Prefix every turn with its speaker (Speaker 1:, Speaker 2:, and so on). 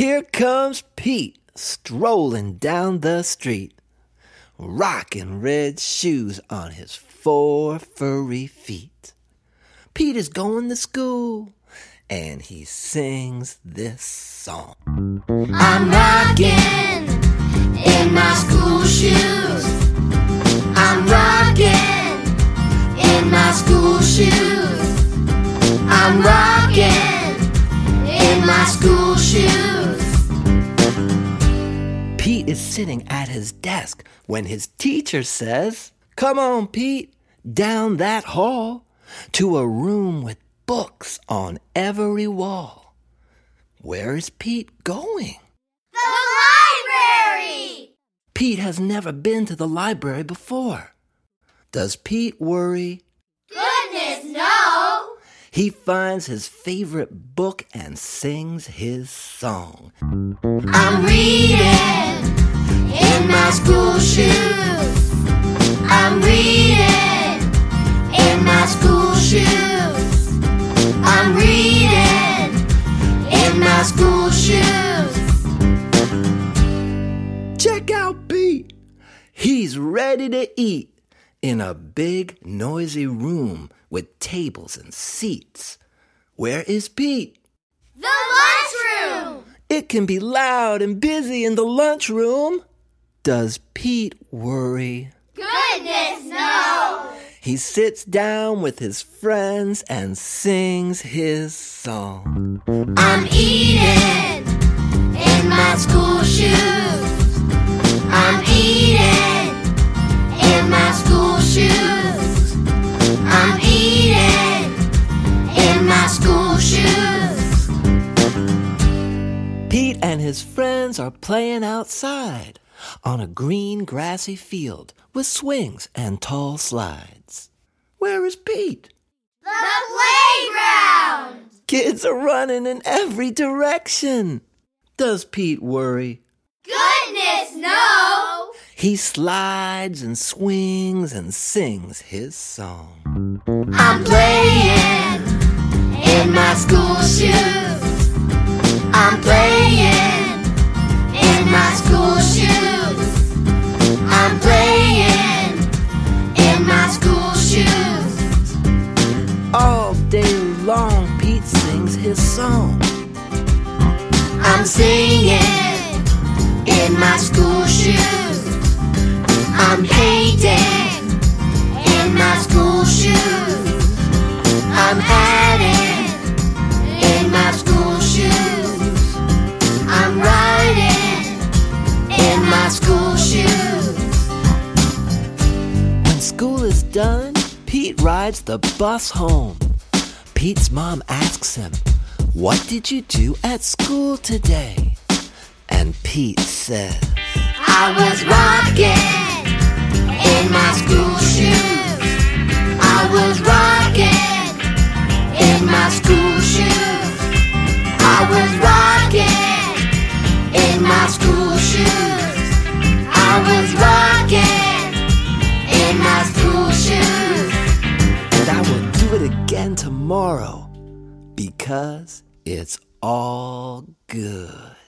Speaker 1: Here comes Pete strolling down the street, rocking red shoes on his four furry feet. Pete is going to school and he sings this song.
Speaker 2: I'm rocking in my school shoes. I'm rocking in my school shoes. I'm rocking in my school shoes.
Speaker 1: Is sitting at his desk when his teacher says, Come on, Pete, down that hall to a room with books on every wall. Where is Pete going?
Speaker 2: The library!
Speaker 1: Pete has never been to the library before. Does Pete worry?
Speaker 2: Goodness, no!
Speaker 1: He finds his favorite book and sings his song.
Speaker 2: I'm reading in my school shoes. I'm reading in my school shoes. I'm reading in my school shoes.
Speaker 1: Check out Pete. He's ready to eat in a big, noisy room with tables and seats. Where is Pete?
Speaker 2: The lunchroom!
Speaker 1: It can be loud and busy in the lunchroom. Does Pete worry?
Speaker 2: Goodness, no!
Speaker 1: He sits down with his friends and sings his song.
Speaker 2: I'm eating in my school shoes. I'm eating in my school shoes. I'm eating in my school shoes.
Speaker 1: Pete and his friends are playing outside on a green grassy field with swings and tall slides. Where is Pete?
Speaker 2: The playground!
Speaker 1: Kids are running in every direction. Does Pete worry?
Speaker 2: Goodness, no!
Speaker 1: He slides and swings and sings his song.
Speaker 2: I'm playing in my school shoes.
Speaker 1: Song.
Speaker 2: I'm singing in my school shoes. I'm painting in my school shoes. I'm adding in my school shoes. I'm writing in my school shoes.
Speaker 1: When school is done, Pete rides the bus home. Pete's mom asks him, What did you do at school today? And Pete says,
Speaker 2: I was rocking
Speaker 1: because it's all good.